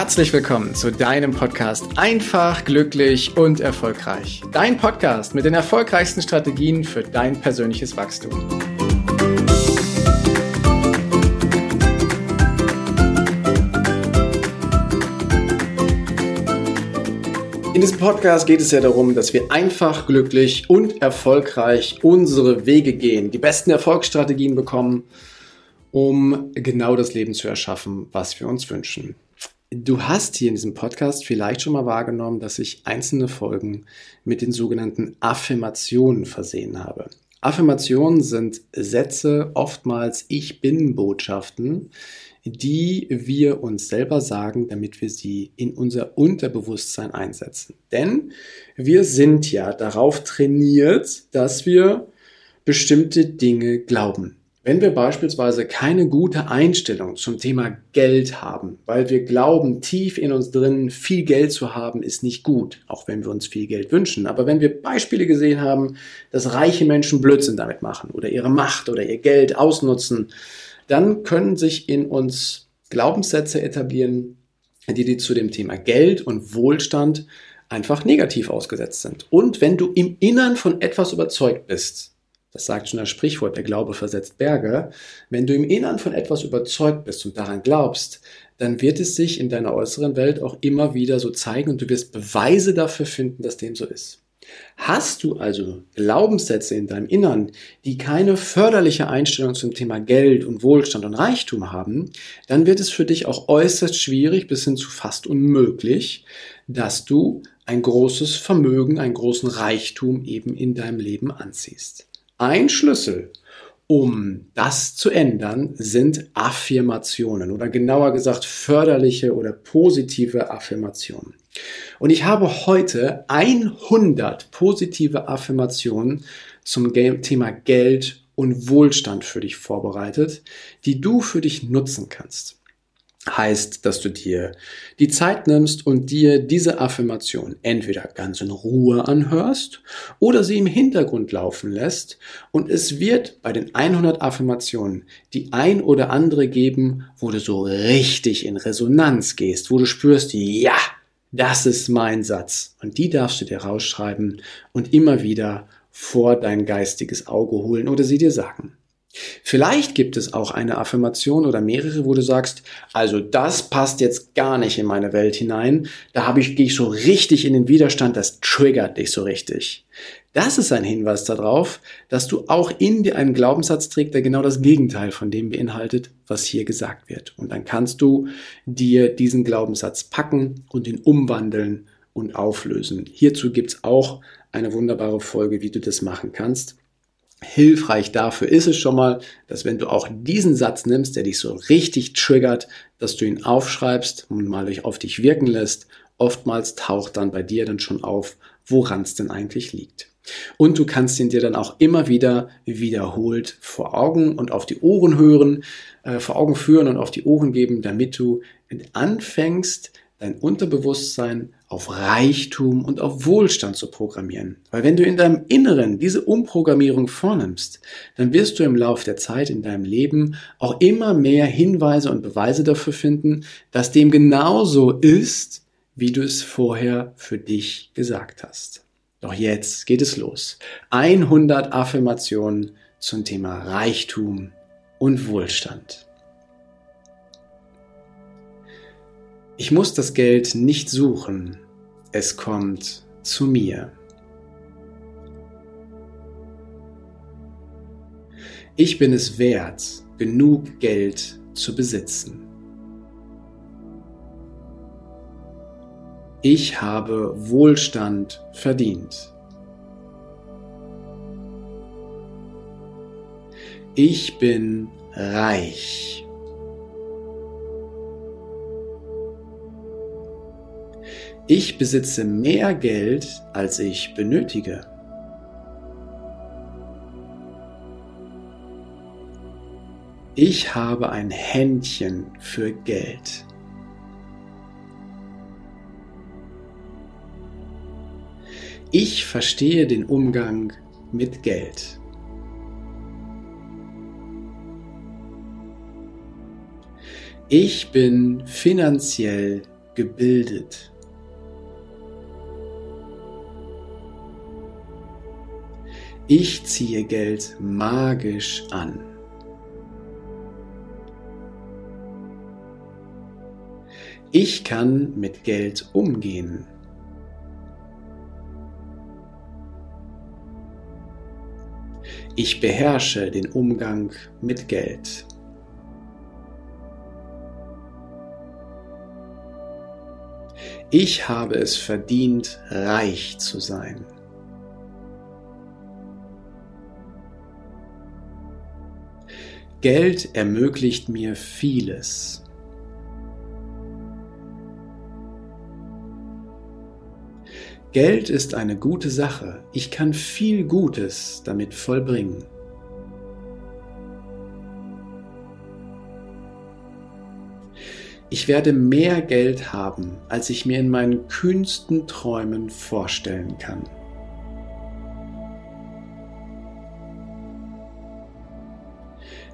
Herzlich willkommen zu deinem Podcast Einfach, glücklich und erfolgreich. Dein Podcast mit den erfolgreichsten Strategien für dein persönliches Wachstum. In diesem Podcast geht es ja darum, dass wir einfach, glücklich und erfolgreich unsere Wege gehen, die besten Erfolgsstrategien bekommen, um genau das Leben zu erschaffen, was wir uns wünschen. Du hast hier in diesem Podcast vielleicht schon mal wahrgenommen, dass ich einzelne Folgen mit den sogenannten Affirmationen versehen habe. Affirmationen sind Sätze, oftmals Ich bin Botschaften, die wir uns selber sagen, damit wir sie in unser Unterbewusstsein einsetzen. Denn wir sind ja darauf trainiert, dass wir bestimmte Dinge glauben. Wenn wir beispielsweise keine gute Einstellung zum Thema Geld haben, weil wir glauben, tief in uns drin, viel Geld zu haben, ist nicht gut, auch wenn wir uns viel Geld wünschen. Aber wenn wir Beispiele gesehen haben, dass reiche Menschen Blödsinn damit machen oder ihre Macht oder ihr Geld ausnutzen, dann können sich in uns Glaubenssätze etablieren, die, die zu dem Thema Geld und Wohlstand einfach negativ ausgesetzt sind. Und wenn du im Innern von etwas überzeugt bist, das sagt schon das Sprichwort, der Glaube versetzt Berge. Wenn du im Innern von etwas überzeugt bist und daran glaubst, dann wird es sich in deiner äußeren Welt auch immer wieder so zeigen und du wirst Beweise dafür finden, dass dem so ist. Hast du also Glaubenssätze in deinem Innern, die keine förderliche Einstellung zum Thema Geld und Wohlstand und Reichtum haben, dann wird es für dich auch äußerst schwierig bis hin zu fast unmöglich, dass du ein großes Vermögen, einen großen Reichtum eben in deinem Leben anziehst. Ein Schlüssel, um das zu ändern, sind Affirmationen oder genauer gesagt förderliche oder positive Affirmationen. Und ich habe heute 100 positive Affirmationen zum Thema Geld und Wohlstand für dich vorbereitet, die du für dich nutzen kannst heißt, dass du dir die Zeit nimmst und dir diese Affirmation entweder ganz in Ruhe anhörst oder sie im Hintergrund laufen lässt und es wird bei den 100 Affirmationen die ein oder andere geben, wo du so richtig in Resonanz gehst, wo du spürst, ja, das ist mein Satz und die darfst du dir rausschreiben und immer wieder vor dein geistiges Auge holen oder sie dir sagen. Vielleicht gibt es auch eine Affirmation oder mehrere, wo du sagst, also das passt jetzt gar nicht in meine Welt hinein. Da habe ich, gehe ich so richtig in den Widerstand, das triggert dich so richtig. Das ist ein Hinweis darauf, dass du auch in dir einen Glaubenssatz trägst, der genau das Gegenteil von dem beinhaltet, was hier gesagt wird. Und dann kannst du dir diesen Glaubenssatz packen und ihn umwandeln und auflösen. Hierzu gibt es auch eine wunderbare Folge, wie du das machen kannst. Hilfreich dafür ist es schon mal, dass wenn du auch diesen Satz nimmst, der dich so richtig triggert, dass du ihn aufschreibst und mal auf dich wirken lässt. Oftmals taucht dann bei dir dann schon auf, woran es denn eigentlich liegt. Und du kannst ihn dir dann auch immer wieder wiederholt vor Augen und auf die Ohren hören, äh, vor Augen führen und auf die Ohren geben, damit du anfängst, dein Unterbewusstsein auf Reichtum und auf Wohlstand zu programmieren. Weil wenn du in deinem Inneren diese Umprogrammierung vornimmst, dann wirst du im Laufe der Zeit in deinem Leben auch immer mehr Hinweise und Beweise dafür finden, dass dem genauso ist, wie du es vorher für dich gesagt hast. Doch jetzt geht es los. 100 Affirmationen zum Thema Reichtum und Wohlstand. Ich muss das Geld nicht suchen, es kommt zu mir. Ich bin es wert, genug Geld zu besitzen. Ich habe Wohlstand verdient. Ich bin reich. Ich besitze mehr Geld, als ich benötige. Ich habe ein Händchen für Geld. Ich verstehe den Umgang mit Geld. Ich bin finanziell gebildet. Ich ziehe Geld magisch an. Ich kann mit Geld umgehen. Ich beherrsche den Umgang mit Geld. Ich habe es verdient, reich zu sein. Geld ermöglicht mir vieles. Geld ist eine gute Sache. Ich kann viel Gutes damit vollbringen. Ich werde mehr Geld haben, als ich mir in meinen kühnsten Träumen vorstellen kann.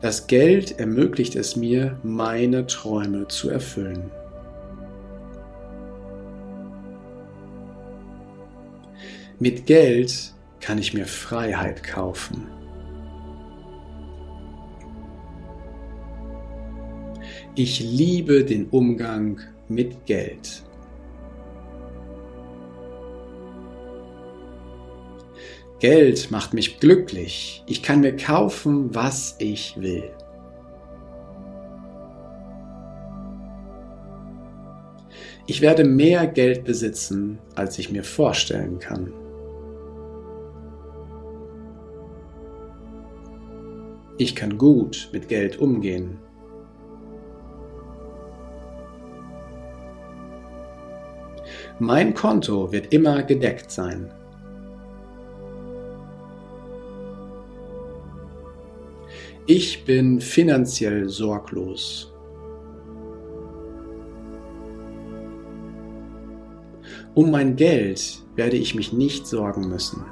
Das Geld ermöglicht es mir, meine Träume zu erfüllen. Mit Geld kann ich mir Freiheit kaufen. Ich liebe den Umgang mit Geld. Geld macht mich glücklich. Ich kann mir kaufen, was ich will. Ich werde mehr Geld besitzen, als ich mir vorstellen kann. Ich kann gut mit Geld umgehen. Mein Konto wird immer gedeckt sein. Ich bin finanziell sorglos. Um mein Geld werde ich mich nicht sorgen müssen.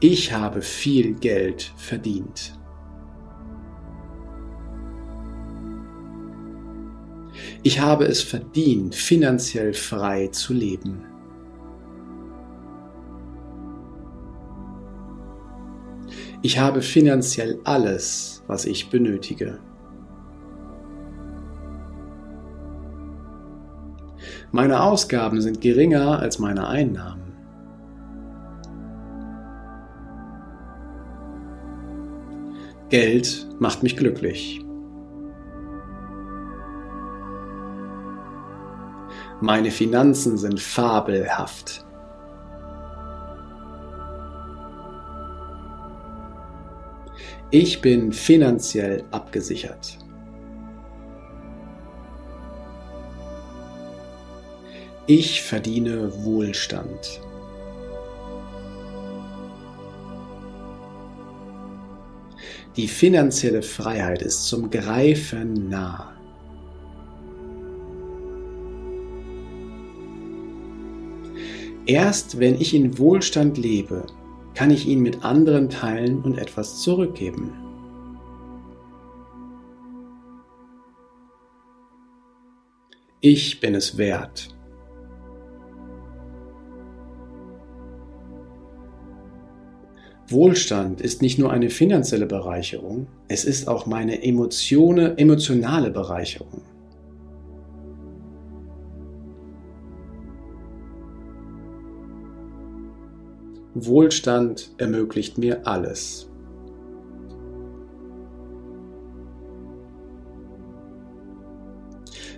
Ich habe viel Geld verdient. Ich habe es verdient, finanziell frei zu leben. Ich habe finanziell alles, was ich benötige. Meine Ausgaben sind geringer als meine Einnahmen. Geld macht mich glücklich. Meine Finanzen sind fabelhaft. Ich bin finanziell abgesichert. Ich verdiene Wohlstand. Die finanzielle Freiheit ist zum Greifen nah. Erst wenn ich in Wohlstand lebe, kann ich ihn mit anderen teilen und etwas zurückgeben. Ich bin es wert. Wohlstand ist nicht nur eine finanzielle Bereicherung, es ist auch meine emotionale Bereicherung. Wohlstand ermöglicht mir alles.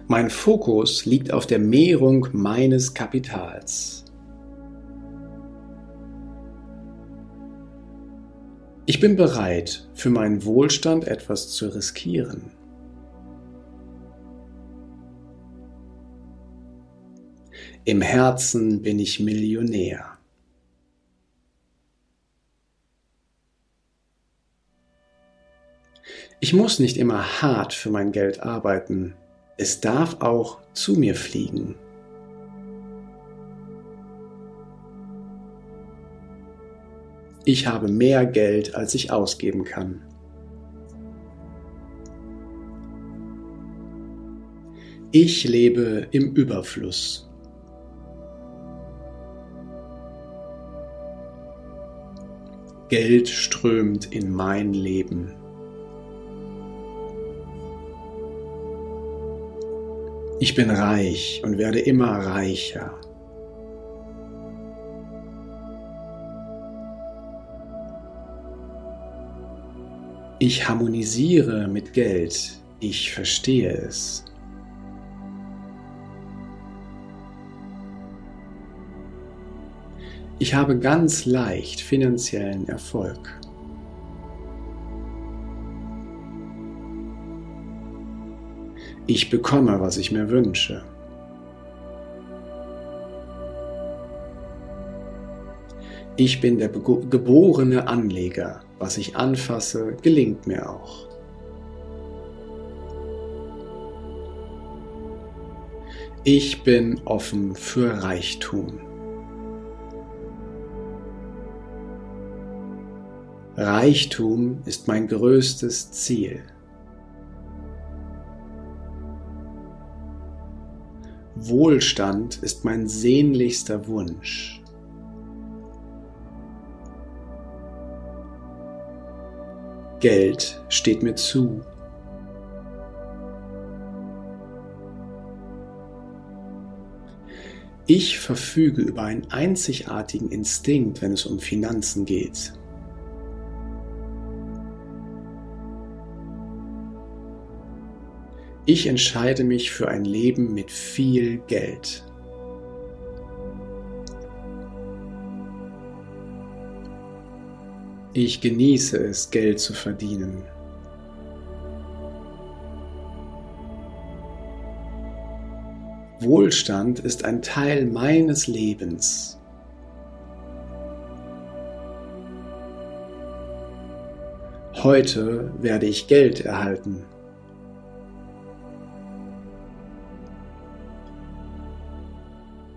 Mein Fokus liegt auf der Mehrung meines Kapitals. Ich bin bereit, für meinen Wohlstand etwas zu riskieren. Im Herzen bin ich Millionär. Ich muss nicht immer hart für mein Geld arbeiten. Es darf auch zu mir fliegen. Ich habe mehr Geld, als ich ausgeben kann. Ich lebe im Überfluss. Geld strömt in mein Leben. Ich bin reich und werde immer reicher. Ich harmonisiere mit Geld. Ich verstehe es. Ich habe ganz leicht finanziellen Erfolg. Ich bekomme, was ich mir wünsche. Ich bin der geborene Anleger. Was ich anfasse, gelingt mir auch. Ich bin offen für Reichtum. Reichtum ist mein größtes Ziel. Wohlstand ist mein sehnlichster Wunsch. Geld steht mir zu. Ich verfüge über einen einzigartigen Instinkt, wenn es um Finanzen geht. Ich entscheide mich für ein Leben mit viel Geld. Ich genieße es, Geld zu verdienen. Wohlstand ist ein Teil meines Lebens. Heute werde ich Geld erhalten.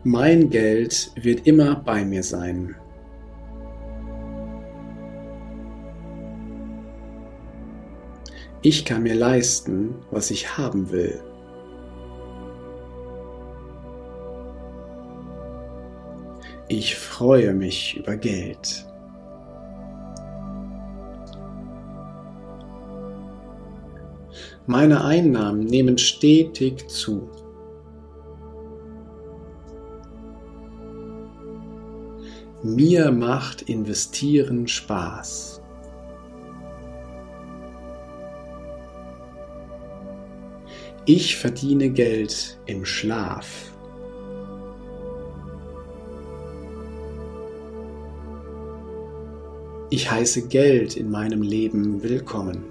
Mein Geld wird immer bei mir sein. Ich kann mir leisten, was ich haben will. Ich freue mich über Geld. Meine Einnahmen nehmen stetig zu. Mir macht Investieren Spaß. Ich verdiene Geld im Schlaf. Ich heiße Geld in meinem Leben willkommen.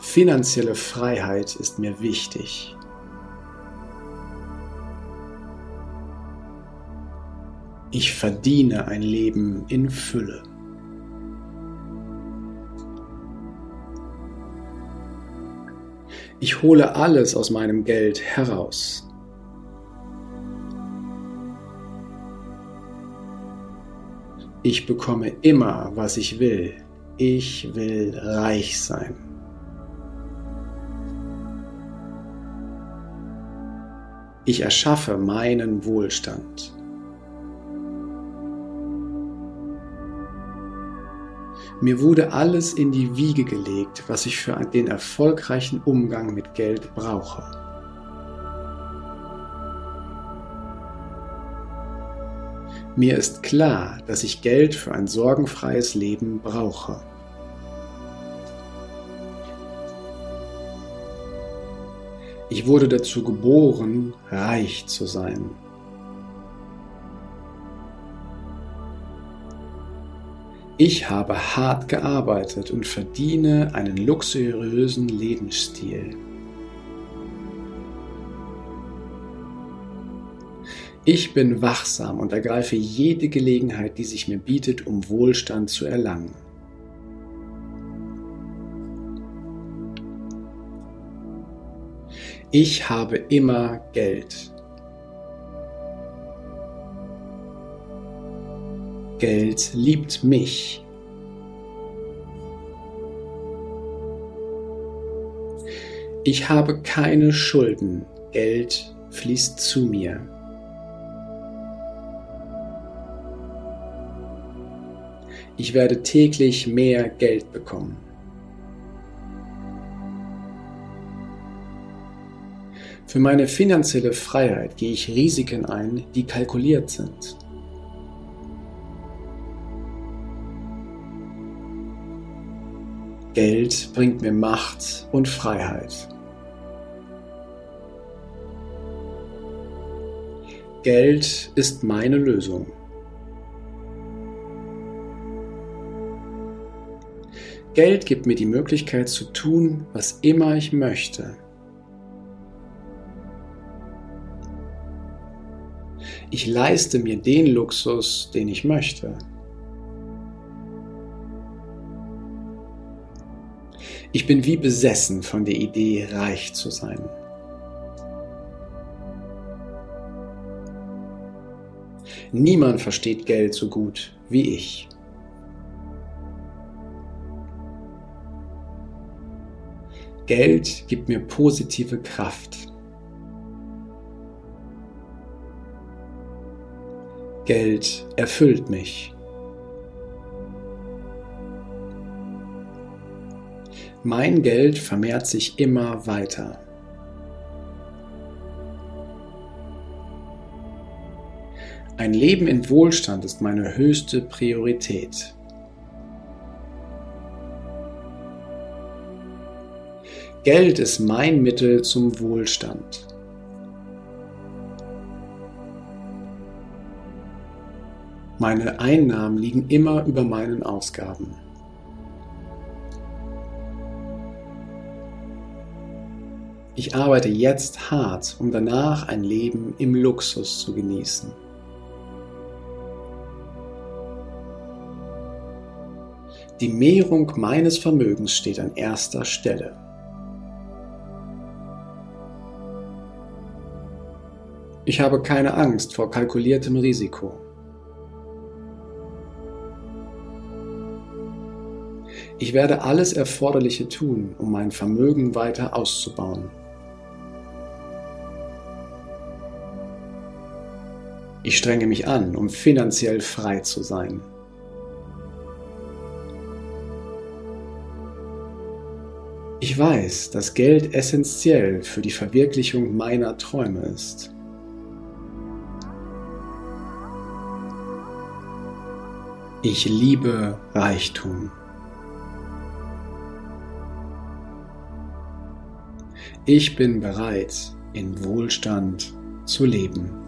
Finanzielle Freiheit ist mir wichtig. Ich verdiene ein Leben in Fülle. Ich hole alles aus meinem Geld heraus. Ich bekomme immer, was ich will. Ich will reich sein. Ich erschaffe meinen Wohlstand. Mir wurde alles in die Wiege gelegt, was ich für den erfolgreichen Umgang mit Geld brauche. Mir ist klar, dass ich Geld für ein sorgenfreies Leben brauche. Ich wurde dazu geboren, reich zu sein. Ich habe hart gearbeitet und verdiene einen luxuriösen Lebensstil. Ich bin wachsam und ergreife jede Gelegenheit, die sich mir bietet, um Wohlstand zu erlangen. Ich habe immer Geld. Geld liebt mich. Ich habe keine Schulden. Geld fließt zu mir. Ich werde täglich mehr Geld bekommen. Für meine finanzielle Freiheit gehe ich Risiken ein, die kalkuliert sind. Geld bringt mir Macht und Freiheit. Geld ist meine Lösung. Geld gibt mir die Möglichkeit zu tun, was immer ich möchte. Ich leiste mir den Luxus, den ich möchte. Ich bin wie besessen von der Idee, reich zu sein. Niemand versteht Geld so gut wie ich. Geld gibt mir positive Kraft. Geld erfüllt mich. Mein Geld vermehrt sich immer weiter. Ein Leben in Wohlstand ist meine höchste Priorität. Geld ist mein Mittel zum Wohlstand. Meine Einnahmen liegen immer über meinen Ausgaben. Ich arbeite jetzt hart, um danach ein Leben im Luxus zu genießen. Die Mehrung meines Vermögens steht an erster Stelle. Ich habe keine Angst vor kalkuliertem Risiko. Ich werde alles Erforderliche tun, um mein Vermögen weiter auszubauen. Ich strenge mich an, um finanziell frei zu sein. Ich weiß, dass Geld essentiell für die Verwirklichung meiner Träume ist. Ich liebe Reichtum. Ich bin bereit, in Wohlstand zu leben.